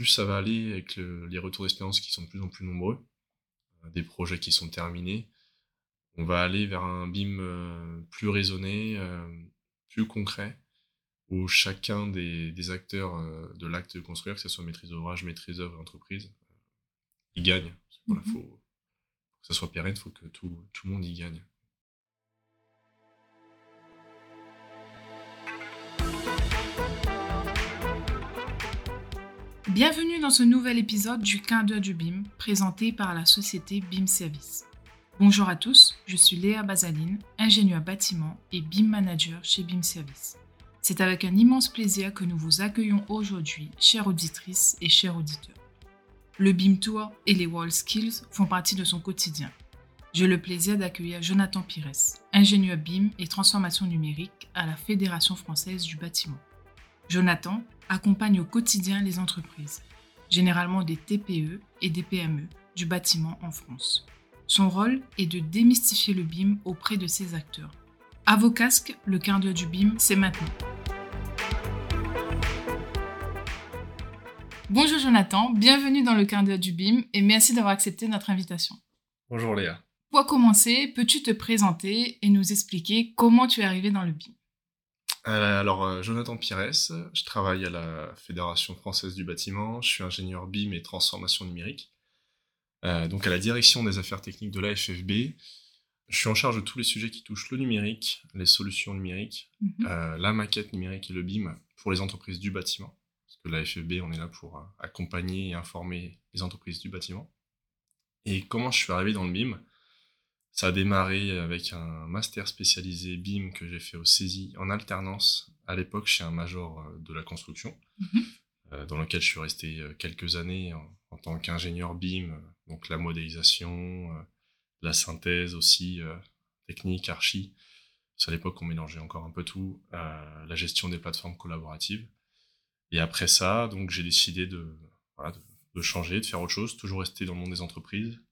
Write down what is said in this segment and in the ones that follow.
plus ça va aller avec les retours d'expérience qui sont de plus en plus nombreux, des projets qui sont terminés, on va aller vers un BIM plus raisonné, plus concret, où chacun des, acteurs de l'acte de construire, que ce soit maîtrise d'ouvrage, maîtrise d'œuvre, entreprise, il gagne. Voilà, mmh faut, que ça soit pérenne, il faut que tout, tout le monde y gagne. Bienvenue dans ce nouvel épisode du Quin d'œil du BIM, présenté par la société BIM Service. Bonjour à tous, je suis Léa Bazaline, ingénieure bâtiment et BIM manager chez BIM Service. C'est avec un immense plaisir que nous vous accueillons aujourd'hui, chères auditrices et chers auditeurs. Le BIM Tour et les Wall Skills font partie de son quotidien. J'ai le plaisir d'accueillir Jonathan Pires, ingénieur BIM et transformation numérique à la Fédération française du bâtiment. Jonathan accompagne au quotidien les entreprises, généralement des TPE et des PME, du bâtiment en France. Son rôle est de démystifier le BIM auprès de ses acteurs. À vos casques, le quart d'heure du BIM, c'est maintenant. Bonjour Jonathan, bienvenue dans le quart d'heure du BIM et merci d'avoir accepté notre invitation. Bonjour Léa. Pour commencer, peux-tu te présenter et nous expliquer comment tu es arrivé dans le BIM? Alors, euh, Jonathan Pires, je travaille à la Fédération française du bâtiment, je suis ingénieur BIM et transformation numérique, euh, donc à la direction des affaires techniques de l'AFFB. Je suis en charge de tous les sujets qui touchent le numérique, les solutions numériques, mhm. la maquette numérique et le BIM pour les entreprises du bâtiment. Parce que l'AFFB, on est là pour accompagner et informer les entreprises du bâtiment. Et comment je suis arrivé dans le BIM? Ça a démarré avec un master spécialisé BIM que j'ai fait au CESI en alternance à l'époque chez un major euh, de la construction, mhm. euh, dans lequel je suis resté euh, quelques années en, tant qu'ingénieur BIM, donc la modélisation, la synthèse aussi, technique, archi. À l'époque, on mélangeait encore un peu tout, la gestion des plateformes collaboratives. Et après ça, donc j'ai décidé de, de changer, de faire autre chose, toujours rester dans le monde des entreprises, euh,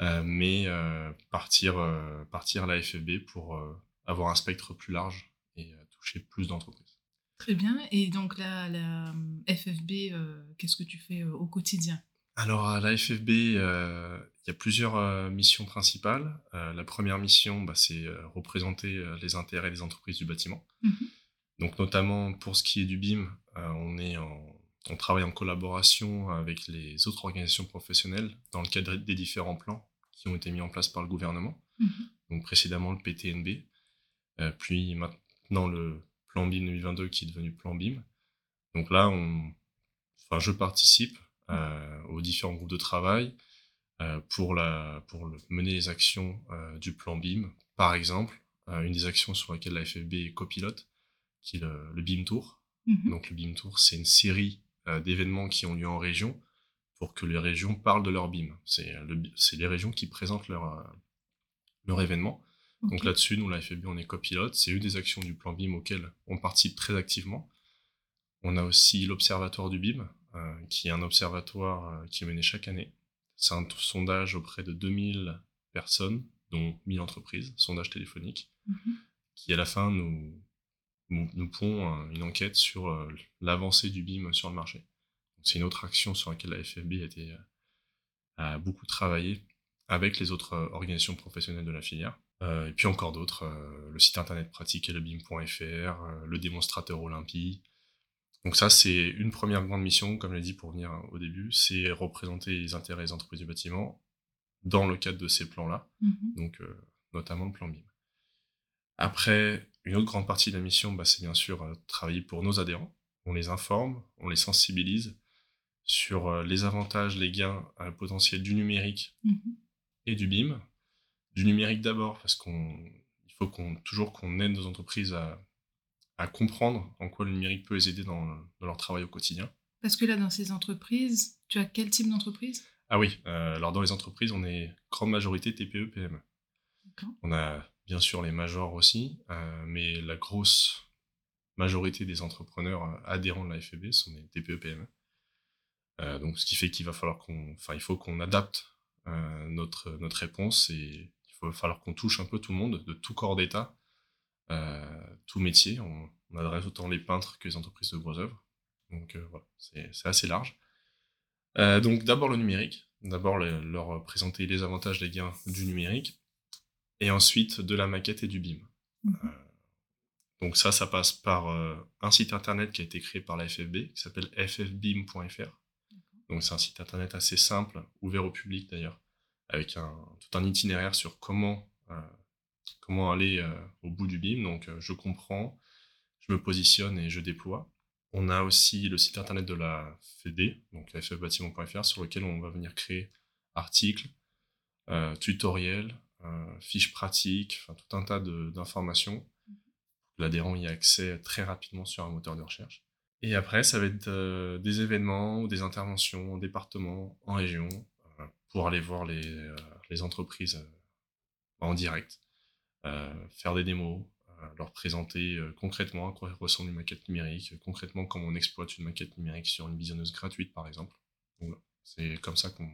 mais euh, partir, euh, partir à la FFB pour avoir un spectre plus large et toucher plus d'entreprises. Très bien. Et donc, la, la FFB, qu'est-ce que tu fais au quotidien? Alors, à la FFB, il y a plusieurs missions principales. la première mission, bah, c'est représenter les intérêts des entreprises du bâtiment. Mmh donc, notamment pour ce qui est du BIM, on, est on travaille en collaboration avec les autres organisations professionnelles dans le cadre des différents plans qui ont été mis en place par le gouvernement. Mhm. Donc précédemment le PTNB, euh, puis maintenant le plan BIM 2022 qui est devenu plan BIM. Donc là, on, enfin, je participe euh, aux différents groupes de travail euh, pour, la, pour mener les actions du plan BIM. Par exemple, une des actions sur laquelle la FFB est copilote, qui est le, BIM Tour. Mhm. Donc le BIM Tour, c'est une série d'événements qui ont lieu en région pour que les régions parlent de leur BIM. C'est les régions qui présentent leur, euh, leur événement. Donc là-dessus, nous, la FFB, on est copilote. C'est une des actions du plan BIM auxquelles on participe très activement. On a aussi l'Observatoire du BIM, euh, qui est un observatoire euh, qui est mené chaque année. C'est un sondage auprès de 2000 personnes, dont 1000 entreprises, sondage téléphonique, mhm. qui à la fin nous, nous, nous pond une enquête sur l'avancée du BIM sur le marché. C'est une autre action sur laquelle la FFB a, été, euh, a beaucoup travaillé avec les autres euh, organisations professionnelles de la filière. Euh, et puis encore d'autres, le site internet pratique le BIM.fr, le démonstrateur Olympie. Donc ça, c'est une première grande mission, comme je l'ai dit pour venir au début, c'est représenter les intérêts des entreprises du bâtiment dans le cadre de ces plans-là, mm-hmm. donc notamment le plan BIM. Après, une autre grande partie de la mission, bah, c'est bien sûr travailler pour nos adhérents. On les informe, on les sensibilise, sur euh, les avantages, les gains euh, potentiels du numérique mhm. et du BIM. Du numérique d'abord, parce qu'il faut qu'on, toujours qu'on aide nos entreprises à, comprendre en quoi le numérique peut les aider dans, leur travail au quotidien. Parce que là, dans ces entreprises, tu as quel type d'entreprise? Ah oui, euh, alors dans les entreprises, on est grande majorité TPE, PME. On a bien sûr les majors aussi, mais la grosse majorité des entrepreneurs adhérents de la FEB sont des TPE, PME. Euh, donc, ce qui fait qu'il va falloir qu'on, enfin, il faut qu'on adapte euh, notre notre réponse et il va falloir qu'on touche un peu tout le monde, de tout corps d'État, euh, tout métier. On, adresse autant les peintres que les entreprises de gros œuvres. Donc voilà, c'est assez large. donc d'abord le numérique, d'abord leur présenter les avantages, les gains du numérique, et ensuite de la maquette et du BIM. Mmh. donc ça, ça passe par un site internet qui a été créé par la FFB, qui s'appelle ffbim.fr. Donc c'est un site internet assez simple, ouvert au public d'ailleurs, avec un, tout un itinéraire sur comment, euh, comment aller euh, au bout du BIM. Donc euh, je comprends, je me positionne et je déploie. On a aussi le site internet de la FED, donc ffbâtiment.fr, sur lequel on va venir créer articles, tutoriels, fiches pratiques, enfin, tout un tas d'informations. L'adhérent y a accès très rapidement sur un moteur de recherche. Et après, ça va être euh, des événements ou des interventions en département, en région, euh, pour aller voir les, euh, les entreprises en direct, faire des démos, leur présenter concrètement à quoi ressemble une maquette numérique, concrètement comment on exploite une maquette numérique sur une visionneuse gratuite, par exemple. C'est comme ça qu'on,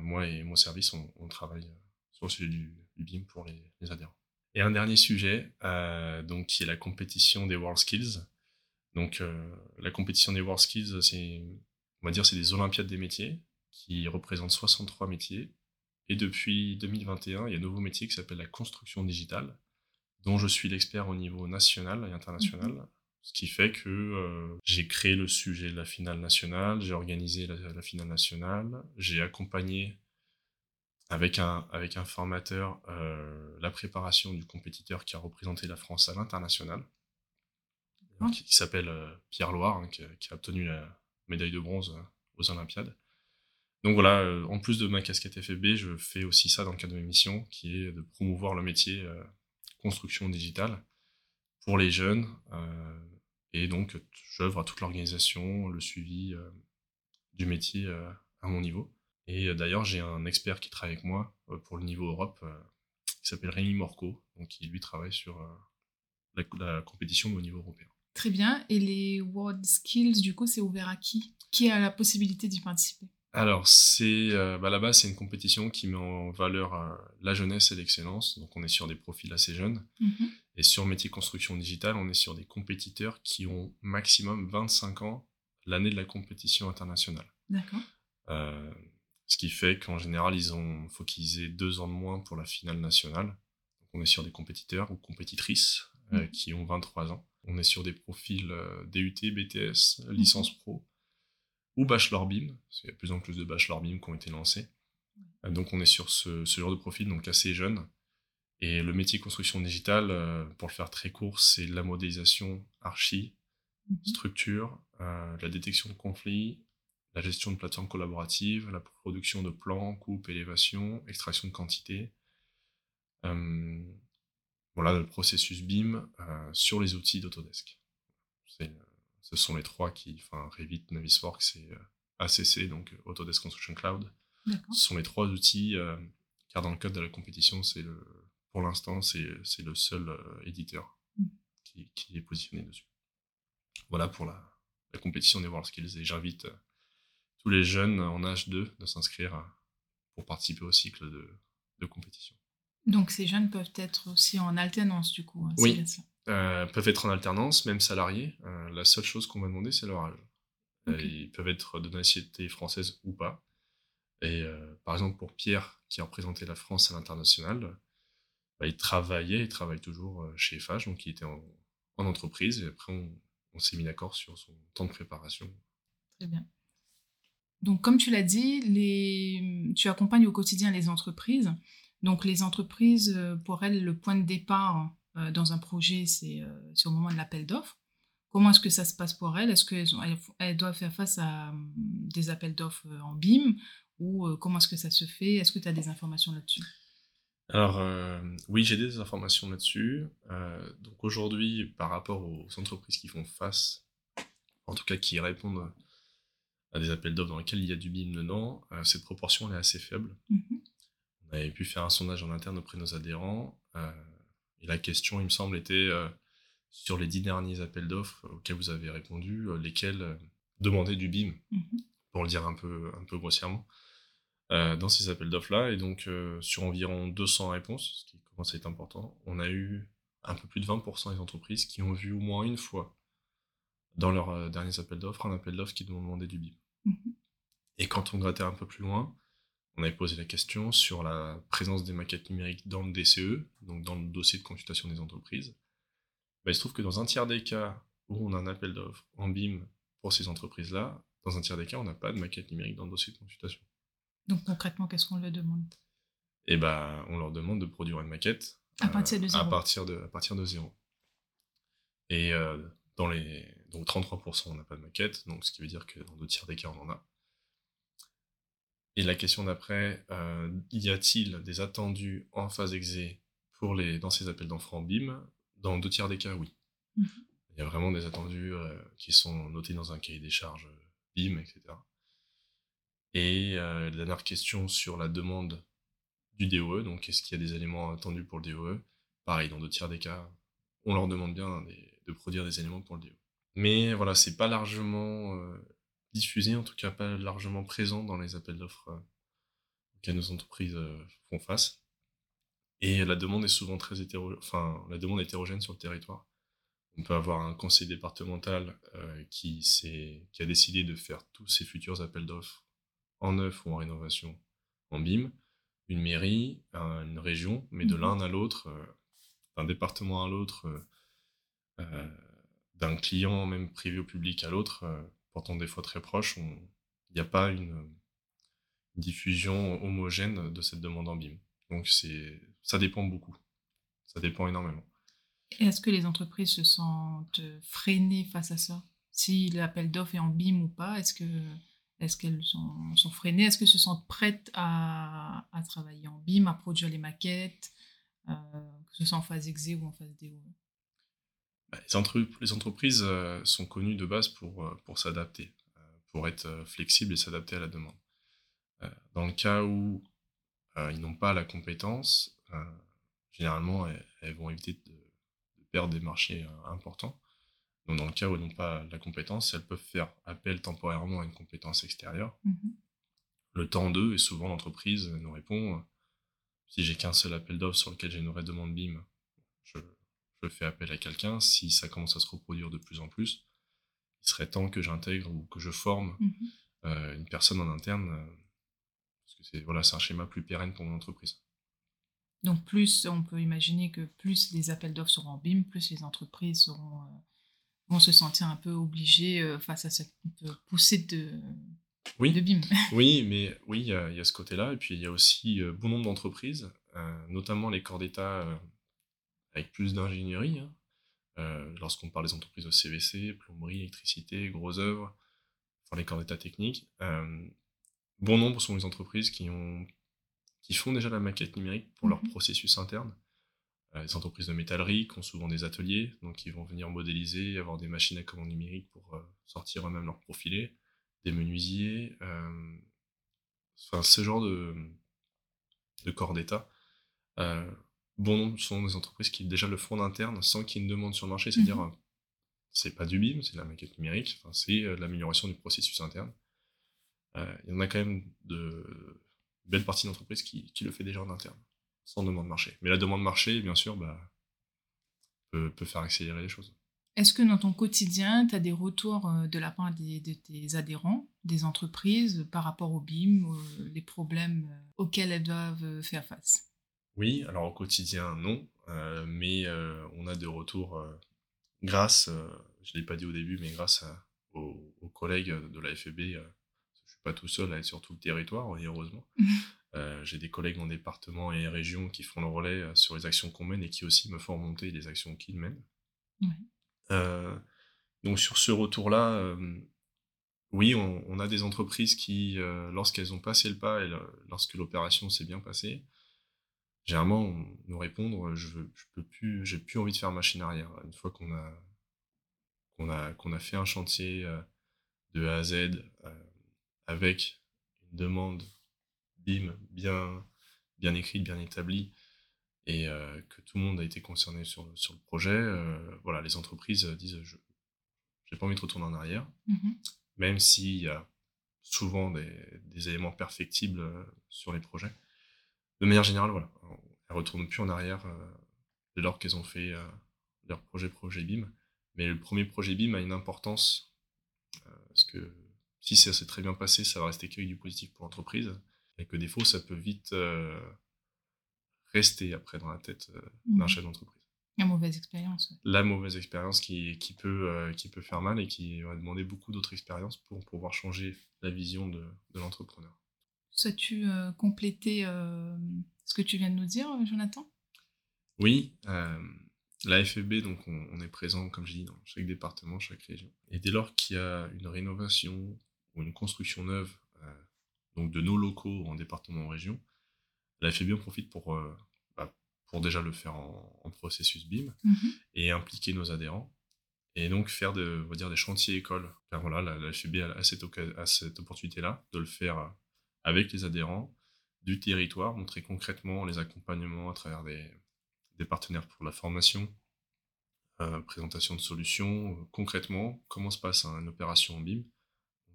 moi et mon service, on, travaille sur le sujet du, BIM pour les, les, adhérents. Et un dernier sujet, donc, qui est la compétition des World Skills. Donc, euh, la compétition des WorldSkills, c'est, on va dire, c'est des Olympiades des métiers qui représentent 63 métiers. Et depuis 2021, il y a un nouveau métier qui s'appelle la construction digitale, dont je suis l'expert au niveau national et international. Mhm. Ce qui fait que euh, j'ai créé le sujet de la finale nationale, j'ai organisé la, finale nationale, j'ai accompagné avec un, avec un formateur euh, la préparation du compétiteur qui a représenté la France à l'international. Qui, s'appelle euh, Pierre Loire, hein, qui, a obtenu la médaille de bronze euh, aux Olympiades. Donc voilà, euh, en plus de ma casquette FFB, je fais aussi ça dans le cadre de mes missions, qui est de promouvoir le métier construction digitale pour les jeunes. et donc, j'œuvre à toute l'organisation, le suivi du métier à mon niveau. Et d'ailleurs, j'ai un expert qui travaille avec moi pour le niveau Europe, qui s'appelle Rémi Morco, donc qui lui travaille sur la, la compétition au niveau européen. Très bien. Et les World Skills, du coup, c'est ouvert à qui? Qui a la possibilité d'y participer? Alors, c'est euh, bah, là-bas, c'est une compétition qui met en valeur euh, la jeunesse et l'excellence. Donc, on est sur des profils assez jeunes. Mhm. Et sur métier construction digitale, on est sur des compétiteurs qui ont maximum 25 ans l'année de la compétition internationale. D'accord. Euh, ce qui fait qu'en général, ils ont, faut qu'ils aient deux ans de moins pour la finale nationale. Donc, on est sur des compétiteurs ou compétitrices mhm. qui ont 23 ans. On est sur des profils euh, DUT, BTS, licence mhm. pro ou bachelor BIM, parce qu'il y a de plus en plus de bachelor BIM qui ont été lancés. Euh, donc on est sur ce, genre de profil, donc assez jeune. Et le métier construction digitale, euh, pour le faire très court, c'est la modélisation archi, mhm. structure, la détection de conflits, la gestion de plateformes collaboratives, la production de plans, coupe, élévation, extraction de quantité, voilà le processus BIM euh, sur les outils d'Autodesk. Ce sont les trois qui, enfin Revit, Navisworks et euh, ACC, donc Autodesk Construction Cloud. Ce sont les trois outils, euh, car dans le cadre de la compétition, c'est le, pour l'instant, c'est le seul éditeur mm. qui, est positionné dessus. Voilà pour la, compétition des WorldSkills et j'invite tous les jeunes en âge 2 de s'inscrire pour participer au cycle de compétition. Donc ces jeunes peuvent être aussi en alternance du coup. Hein, oui, euh, peuvent être en alternance, même salariés. Euh, la seule chose qu'on va demander, c'est leur âge. Euh, ils peuvent être de nationalité française ou pas. Et par exemple, pour Pierre, qui a représenté la France à l'international, bah, il travaillait, il travaille toujours chez FH, donc il était en, entreprise. Et après, on, on s'est mis d'accord sur son temps de préparation. Très bien. Donc, comme tu l'as dit, tu accompagnes au quotidien les entreprises. Donc les entreprises, euh, pour elles, le point de départ euh, dans un projet, euh, c'est au moment de l'appel d'offres. Comment est-ce que ça se passe pour elles? Est-ce qu'elles doivent faire face à hum, des appels d'offres en BIM? Ou comment est-ce que ça se fait? Est-ce que tu as des informations là-dessus? Alors oui, j'ai des informations là-dessus. donc aujourd'hui, par rapport aux entreprises qui font face, en tout cas qui répondent à des appels d'offres dans lesquels il y a du BIM dedans, cette proportion est assez faible. Mmh on avait pu faire un sondage en interne auprès de nos adhérents. Euh, et la question, il me semble, était euh, sur les dix derniers appels d'offres auxquels vous avez répondu, euh, lesquels demandaient du BIM, mhm. pour le dire un peu, un peu grossièrement, dans ces appels d'offres-là. Et donc, sur environ 200 réponses, ce qui commence à être important, on a eu un peu plus de 20% des entreprises qui ont vu au moins une fois dans leurs derniers appels d'offres, un appel d'offres qui demandait du BIM. Et quand on grattait un peu plus loin, on avait posé la question sur la présence des maquettes numériques dans le DCE, donc dans le dossier de consultation des entreprises. Bah, il se trouve que dans un tiers des cas où on a un appel d'offres en BIM pour ces entreprises-là, dans un tiers des cas, on n'a pas de maquette numérique dans le dossier de consultation. Donc concrètement, qu'est-ce qu'on leur demande? Eh ben, on leur demande de produire une maquette à partir de zéro. À partir de, à partir de zéro. Et euh, dans les donc 33%, on n'a pas de maquette, donc ce qui veut dire que dans deux tiers des cas, on en a. Et la question d'après, euh, y a-t-il des attendus en phase exé pour les, dans ces appels d'enfants BIM? Dans deux tiers des cas, oui. Mhm. Il y a vraiment des attendus euh, qui sont notés dans un cahier des charges BIM, etc. Et euh, la dernière question sur la demande du DOE, donc est-ce qu'il y a des éléments attendus pour le DOE Pareil, dans deux tiers des cas, on leur demande bien de produire des éléments pour le DOE. Mais voilà, c'est pas largement diffusé, en tout cas pas largement présent dans les appels d'offres euh, auxquels nos entreprises euh, font face. Et la demande est souvent très hétéro... enfin, la demande hétérogène sur le territoire. On peut avoir un conseil départemental euh, qui, qui a décidé de faire tous ses futurs appels d'offres en neuf ou en rénovation en BIM, une mairie, une région, mais de mmh l'un à l'autre, d'un département à l'autre, d'un client même privé ou public à l'autre, pourtant des fois très proches, il n'y a pas une, diffusion homogène de cette demande en BIM. Donc c'est, ça dépend beaucoup. Ça dépend énormément. Est-ce que les entreprises se sentent freinées face à ça? Si l'appel d'offres est en BIM ou pas, est-ce que est-ce qu'elles sont, freinées? Est-ce qu'elles se sentent prêtes à, à, travailler en BIM, à produire les maquettes, euh, que ce soit en phase exé ou en phase DO bah, les, entreprises euh, sont connues de base pour, euh, pour s'adapter, euh, pour être flexibles et s'adapter à la demande. Dans le cas où ils n'ont pas la compétence, généralement, elles, vont éviter de, perdre des marchés importants. Donc, dans le cas où elles n'ont pas la compétence, elles peuvent faire appel temporairement à une compétence extérieure. Mmh le temps d'eux, et souvent l'entreprise nous répond si j'ai qu'un seul appel d'offres sur lequel j'ai une vraie demande BIM, je, je fais appel à quelqu'un, si ça commence à se reproduire de plus en plus, il serait temps que j'intègre ou que je forme mhm. euh, une personne en interne, euh, parce que c'est voilà, un schéma plus pérenne pour mon entreprise. Donc plus, on peut imaginer que plus les appels d'offres seront en BIM, plus les entreprises seront, euh, vont se sentir un peu obligées face à cette poussée de, oui. de BIM. oui, mais oui, il y, a ce côté-là. Et puis il y a aussi bon nombre d'entreprises, notamment les corps d'État avec plus d'ingénierie. Hein. Euh, lorsqu'on parle des entreprises de CVC, plomberie, électricité, gros œuvres, enfin les corps d'état techniques, euh, bon nombre sont les entreprises qui, ont, qui font déjà la maquette numérique pour leur mmh processus interne. Euh, les entreprises de métallerie qui ont souvent des ateliers, donc ils vont venir modéliser, avoir des machines à commande numérique pour sortir eux-mêmes leurs profilés, des menuisiers, enfin ce genre de, de corps d'état bon nombre sont des entreprises qui déjà le font en interne sans qu'il y ait une demande sur le marché, c'est-à-dire mhm. c'est pas du BIM, c'est de la maquette numérique, c'est euh, l'amélioration du processus interne. Euh, il y en a quand même de belles parties d'entreprises qui, qui, le fait déjà en interne, sans demande marché. Mais la demande marché, bien sûr, bah, peut, peut faire accélérer les choses. Est-ce que dans ton quotidien, tu as des retours euh, de la part des, de tes adhérents, des entreprises, par rapport au BIM, les problèmes auxquels elles doivent faire face? Oui, alors au quotidien, non, euh, mais euh, on a des retours euh, grâce, je ne l'ai pas dit au début, mais grâce aux, collègues de la FEB, je ne suis pas tout seul à être sur tout le territoire, heureusement. J'ai des collègues en département et région qui font le relais sur les actions qu'on mène et qui aussi me font remonter les actions qu'ils mènent. donc sur ce retour-là, oui, on, a des entreprises qui, lorsqu'elles ont passé le pas et lorsque l'opération s'est bien passée, généralement, nous répondre, je, je peux plus, j'ai plus envie de faire machine arrière. Une fois qu'on a, qu'on a, qu'on a fait un chantier euh, de A à Z euh, avec une demande BIM bien, bien écrite, bien établie, et euh, que tout le monde a été concerné sur, sur le projet, voilà, les entreprises disent, je n'ai pas envie de retourner en arrière, mmh même s'il y a souvent des, des éléments perfectibles sur les projets de manière générale, voilà, elles retournent plus en arrière euh, dès lors qu'elles ont fait euh, leur projet projet BIM. Mais le premier projet BIM a une importance, parce que si ça s'est très bien passé, ça va rester que du positif pour l'entreprise, et que défaut, ça peut vite rester après dans la tête d'un mmh. chef d'entreprise. La mauvaise expérience. La mauvaise expérience qui, qui, peut, euh, qui peut faire mal et qui va demander beaucoup d'autres expériences pour pouvoir changer la vision de, de l'entrepreneur. Souhaites-tu euh, compléter euh, ce que tu viens de nous dire, Jonathan? Oui. la FEB, donc on, est présent, comme je dis, dans chaque département, chaque région. Et dès lors qu'il y a une rénovation ou une construction neuve donc de nos locaux en département ou en région, la FEB en profite pour pour déjà le faire en, processus BIM mhm. et impliquer nos adhérents et donc faire de, on va dire, des chantiers écoles. Car voilà, la, la FUB a cette, cette opportunité-là de le faire avec les adhérents du territoire, montrer concrètement les accompagnements à travers des, des partenaires pour la formation, euh, présentation de solutions, euh, concrètement comment se passe une opération en BIM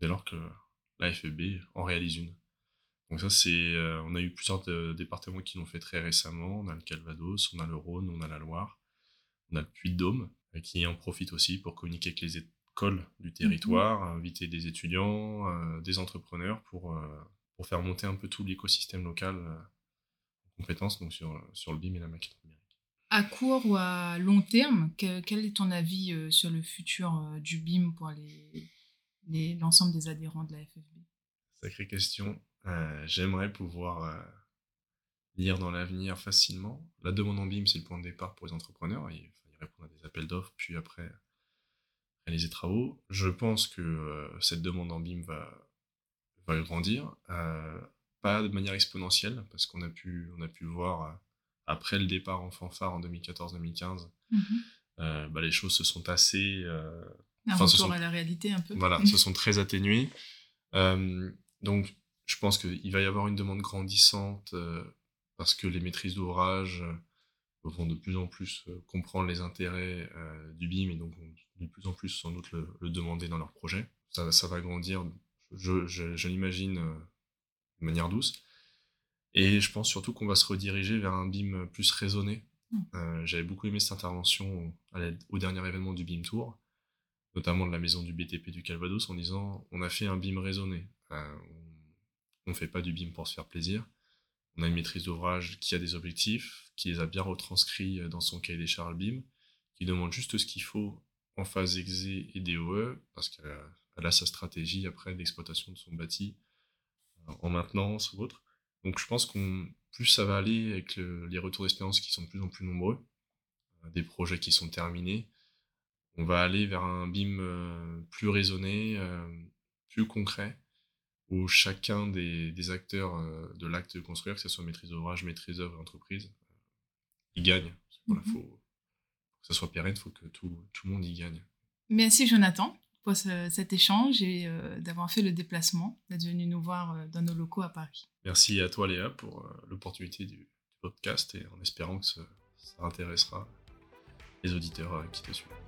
dès lors que la FEB en réalise une. Donc ça, c'est, euh, on a eu plusieurs départements qui l'ont fait très récemment. On a le Calvados, on a le Rhône, on a la Loire, on a le Puy-de-Dôme, qui en profite aussi pour communiquer avec les écoles du territoire, mhm. inviter des étudiants, des entrepreneurs pour, pour faire monter un peu tout l'écosystème local en compétences donc sur, sur le BIM et la maquette numérique. À court ou à long terme, quel est ton avis sur le futur du BIM pour les, l'ensemble des adhérents de la FFB Sacrée question. Euh, j'aimerais pouvoir euh, lire dans l'avenir facilement. La demande en BIM, c'est le point de départ pour les entrepreneurs. Il faut répondre à des appels d'offres, puis après réaliser des travaux. Je pense que euh, cette demande en BIM va, va grandir. pas de manière exponentielle, parce qu'on a pu, on a pu voir après le départ en fanfare en 2014-2015, mhm. bah, les choses se sont assez. un retour à la réalité un peu. Voilà, se sont très atténuées. donc, je pense qu'il va y avoir une demande grandissante euh, parce que les maîtrises d'ouvrage euh, vont de plus en plus euh, comprendre les intérêts du BIM et donc vont de plus en plus sans doute le, demander dans leur projet. Ça, ça va grandir, je, je, l'imagine, de manière douce. Et je pense surtout qu'on va se rediriger vers un BIM plus raisonné. Mmh. J'avais beaucoup aimé cette intervention au dernier événement du BIM Tour, notamment de la maison du BTP du Calvados, en disant on a fait un BIM raisonné. On ne fait pas du BIM pour se faire plaisir. On a une maîtrise d'ouvrage qui a des objectifs, qui les a bien retranscrits euh, dans son cahier des charges BIM, qui demande juste ce qu'il faut en phase exé et DOE, parce qu'elle a sa stratégie après d'exploitation de son bâti euh, en maintenance ou autre. Donc je pense qu'on plus ça va aller avec les retours d'expérience qui sont de plus en plus nombreux, euh, des projets qui sont terminés, on va aller vers un BIM plus raisonné, plus concret, où chacun des, acteurs euh, de l'acte de construire, que ce soit maîtrise d'ouvrage, maîtrise d'œuvre, entreprise, il gagne. Parce mhm. faut, pour que ça soit pérenne, il faut que tout, tout, le monde y gagne. Merci Jonathan cet échange et euh, d'avoir fait le déplacement, d'être venu nous voir euh, dans nos locaux à Paris. Merci à toi Léa pour l'opportunité du, podcast et en espérant que ça intéressera les auditeurs qui te suivent.